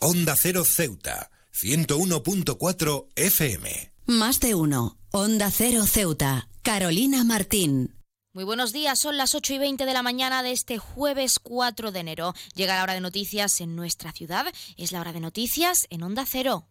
Onda Cero Ceuta, 101.4 FM. Más de uno. Onda Cero Ceuta. Carolina Martín. Muy buenos días, son las 8 y 20 de la mañana de este jueves 4 de enero. Llega la hora de noticias en nuestra ciudad, es la hora de noticias en Onda Cero.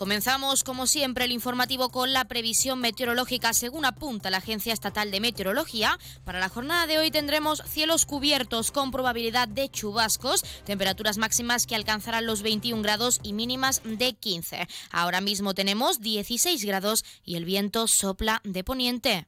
Comenzamos, como siempre, el informativo con la previsión meteorológica. Según apunta la Agencia Estatal de Meteorología, para la jornada de hoy tendremos cielos cubiertos con probabilidad de chubascos, temperaturas máximas que alcanzarán los 21 grados y mínimas de 15. Ahora mismo tenemos 16 grados y el viento sopla de poniente.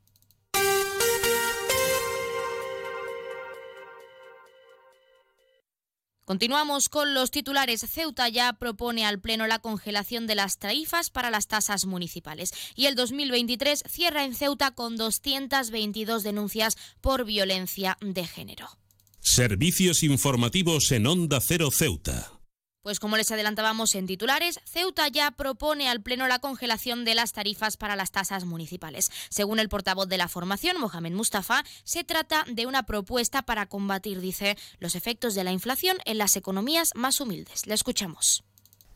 Continuamos con los titulares. Ceuta ya propone al Pleno la congelación de las tarifas para las tasas municipales y el 2023 cierra en Ceuta con 222 denuncias por violencia de género. Servicios informativos en Onda Cero Ceuta. Pues como les adelantábamos en titulares, Ceuta ya propone al Pleno la congelación de las tarifas para las tasas municipales. Según el portavoz de la formación, Mohamed Mustafa, se trata de una propuesta para combatir, dice, los efectos de la inflación en las economías más humildes. Le escuchamos.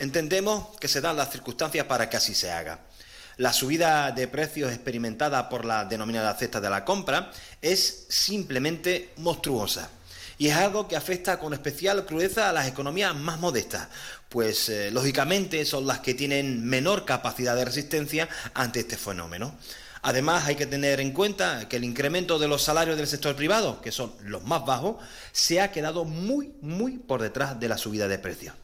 Entendemos que se dan las circunstancias para que así se haga. La subida de precios experimentada por la denominada cesta de la compra es simplemente monstruosa y es algo que afecta con especial crudeza a las economías más modestas, pues eh, lógicamente son las que tienen menor capacidad de resistencia ante este fenómeno. Además, hay que tener en cuenta que el incremento de los salarios del sector privado, que son los más bajos, se ha quedado muy, muy por detrás de la subida de precios.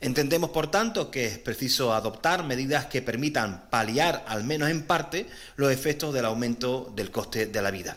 Entendemos, por tanto, que es preciso adoptar medidas que permitan paliar, al menos en parte, los efectos del aumento del coste de la vida.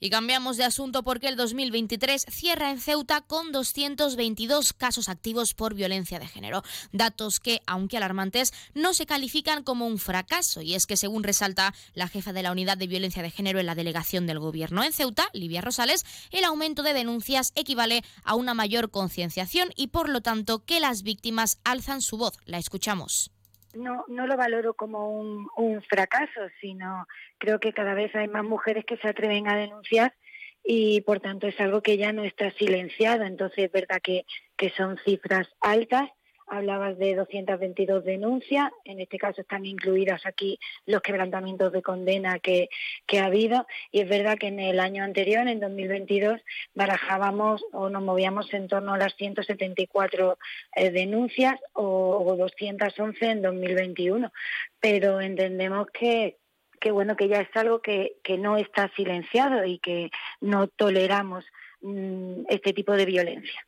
Y cambiamos de asunto porque el 2023 cierra en Ceuta con 222 casos activos por violencia de género. Datos que, aunque alarmantes, no se califican como un fracaso. Y es que, según resalta la jefa de la Unidad de Violencia de Género en la delegación del Gobierno en Ceuta, Livia Rosales, el aumento de denuncias equivale a una mayor concienciación y, por lo tanto, que las víctimas alzan su voz. La escuchamos no, no lo valoro como un, fracaso, sino creo que cada vez hay más mujeres que se atreven a denunciar y por tanto es algo que ya no está silenciado. Entonces es verdad que, que son cifras altas hablabas de 222 denuncias, en este caso están incluidas aquí los quebrantamientos de condena que, ha habido y es verdad que en el año anterior, en 2022, barajábamos o nos movíamos en torno a las 174 eh, denuncias o, 211 en 2021, pero entendemos que, bueno que ya es algo que, que no está silenciado y que no toleramos mm, este tipo de violencia.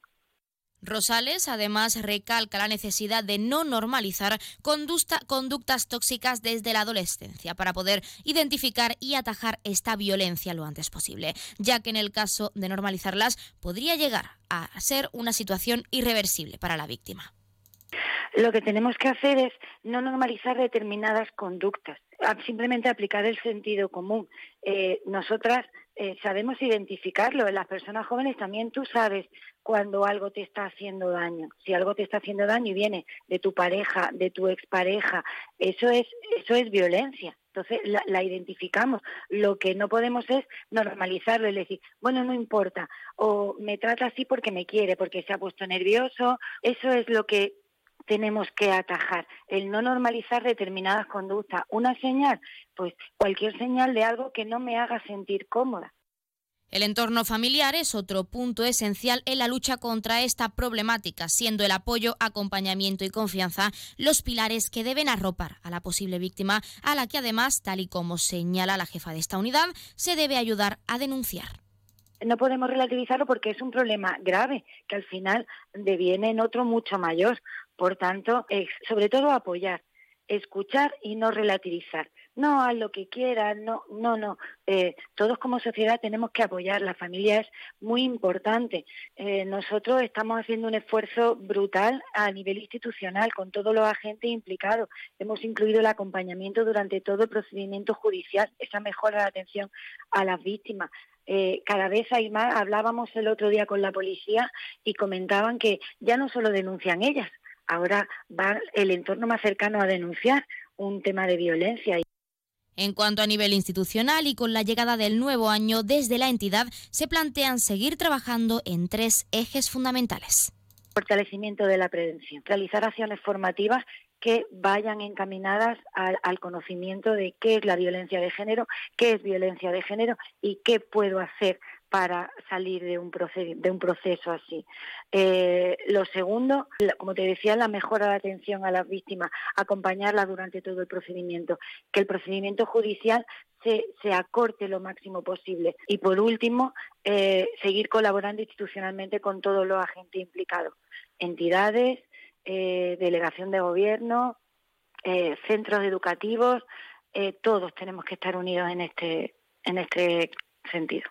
Rosales además recalca la necesidad de no normalizar conductas tóxicas desde la adolescencia para poder identificar y atajar esta violencia lo antes posible, ya que en el caso de normalizarlas podría llegar a ser una situación irreversible para la víctima. Lo que tenemos que hacer es no normalizar determinadas conductas, simplemente aplicar el sentido común. Eh, nosotras eh, sabemos identificarlo. En las personas jóvenes también tú sabes cuando algo te está haciendo daño. Si algo te está haciendo daño y viene de tu pareja, de tu expareja, eso es, eso es violencia. Entonces la, identificamos. Lo que no podemos es normalizarlo y decir, bueno, no importa, o me trata así porque me quiere, porque se ha puesto nervioso. Eso es lo que tenemos que atajar, el no normalizar determinadas conductas. Una señal, pues cualquier señal de algo que no me haga sentir cómoda. El entorno familiar es otro punto esencial en la lucha contra esta problemática, siendo el apoyo, acompañamiento y confianza los pilares que deben arropar a la posible víctima, a la que además, tal y como señala la jefa de esta unidad, se debe ayudar a denunciar no podemos relativizarlo porque es un problema grave que al final deviene en otro mucho mayor. Por tanto, sobre todo apoyar, escuchar y no relativizar. no, haz lo que quieras, no, no, no. Eh, todos como sociedad tenemos que apoyar, la familia es muy importante. Eh, nosotros estamos haciendo un esfuerzo brutal a nivel institucional con todos los agentes implicados. Hemos incluido el acompañamiento durante todo el procedimiento judicial, esa mejora de atención a las víctimas. Eh, cada vez hay más, hablábamos el otro día con la policía y comentaban que ya no solo denuncian ellas, ahora va el entorno más cercano a denunciar un tema de violencia. En cuanto a nivel institucional y con la llegada del nuevo año, desde la entidad se plantean seguir trabajando en tres ejes fundamentales. Fortalecimiento de la prevención, realizar acciones formativas que vayan encaminadas al, conocimiento de qué es la violencia de género, qué es violencia de género y qué puedo hacer para salir de un, proceso, de un proceso así. Eh, lo segundo, como te decía, la mejora de atención a las víctimas, acompañarlas durante todo el procedimiento, que el procedimiento judicial se, acorte lo máximo posible. Y por último, eh, seguir colaborando institucionalmente con todos los agentes implicados, entidades, eh, delegación de gobierno, centros educativos, todos tenemos que estar unidos en este, en este sentido.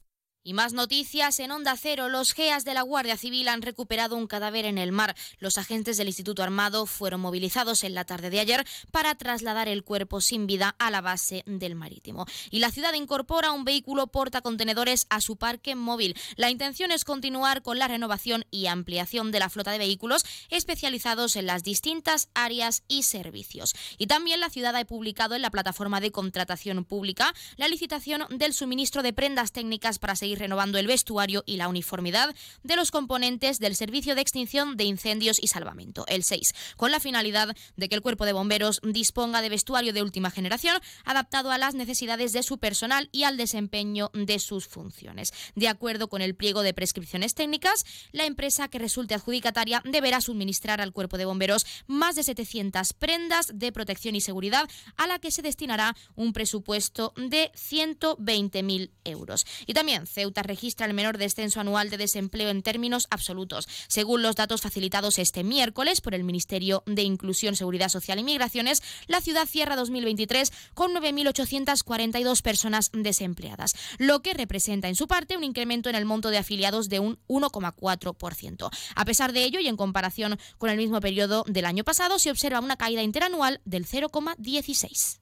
Y más noticias en Onda Cero. Los GEAS de la Guardia Civil han recuperado un cadáver en el mar. Los agentes del Instituto Armado fueron movilizados en la tarde de ayer para trasladar el cuerpo sin vida a la base del marítimo. Y la ciudad incorpora un vehículo portacontenedores a su parque móvil. La intención es continuar con la renovación y ampliación de la flota de vehículos especializados en las distintas áreas y servicios. Y también la ciudad ha publicado en la plataforma de contratación pública la licitación del suministro de prendas técnicas para seguir renovando el vestuario y la uniformidad de los componentes del Servicio de Extinción de Incendios y Salvamento, el 6, con la finalidad de que el Cuerpo de Bomberos disponga de vestuario de última generación adaptado a las necesidades de su personal y al desempeño de sus funciones. De acuerdo con el pliego de prescripciones técnicas, la empresa que resulte adjudicataria deberá suministrar al Cuerpo de Bomberos más de 700 prendas de protección y seguridad a la que se destinará un presupuesto de 120.000 euros. Y también Ceuta registra el menor descenso anual de desempleo en términos absolutos, según los datos facilitados este miércoles por el Ministerio de Inclusión, Seguridad Social y Migraciones. La ciudad cierra 2023 con 9.842 personas desempleadas, lo que representa en su parte un incremento en el monto de afiliados de un 1,4%. A pesar de ello y en comparación con el mismo periodo del año pasado, se observa una caída interanual del 0,16.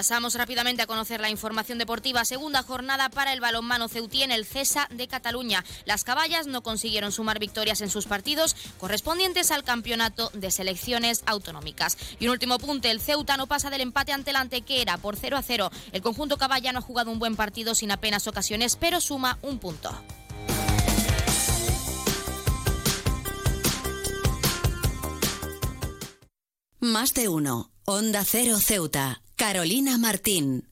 Pasamos rápidamente a conocer la información deportiva. Segunda jornada para el balonmano ceutí en el CESA de Cataluña. Las caballas no consiguieron sumar victorias en sus partidos correspondientes al campeonato de selecciones autonómicas. Y un último punto, el Ceuta no pasa del empate ante la Antequera por 0 a 0. El conjunto caballano ha jugado un buen partido sin apenas ocasiones, pero suma un punto. Más de uno. Onda Cero Ceuta. Carolina Martín.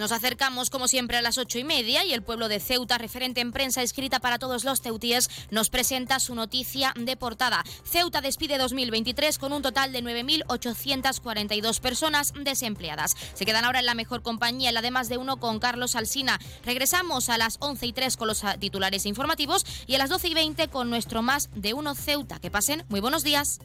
Nos acercamos, como siempre, a las ocho y media y el pueblo de Ceuta, referente en prensa escrita para todos los ceutíes, nos presenta su noticia de portada. Ceuta despide 2023 con un total de 9.842 personas desempleadas. Se quedan ahora en la mejor compañía, la de más de uno con Carlos Alsina. Regresamos a las 11 y 3 con los titulares informativos y a las 12 y 20 con nuestro más de uno Ceuta. Que pasen muy buenos días.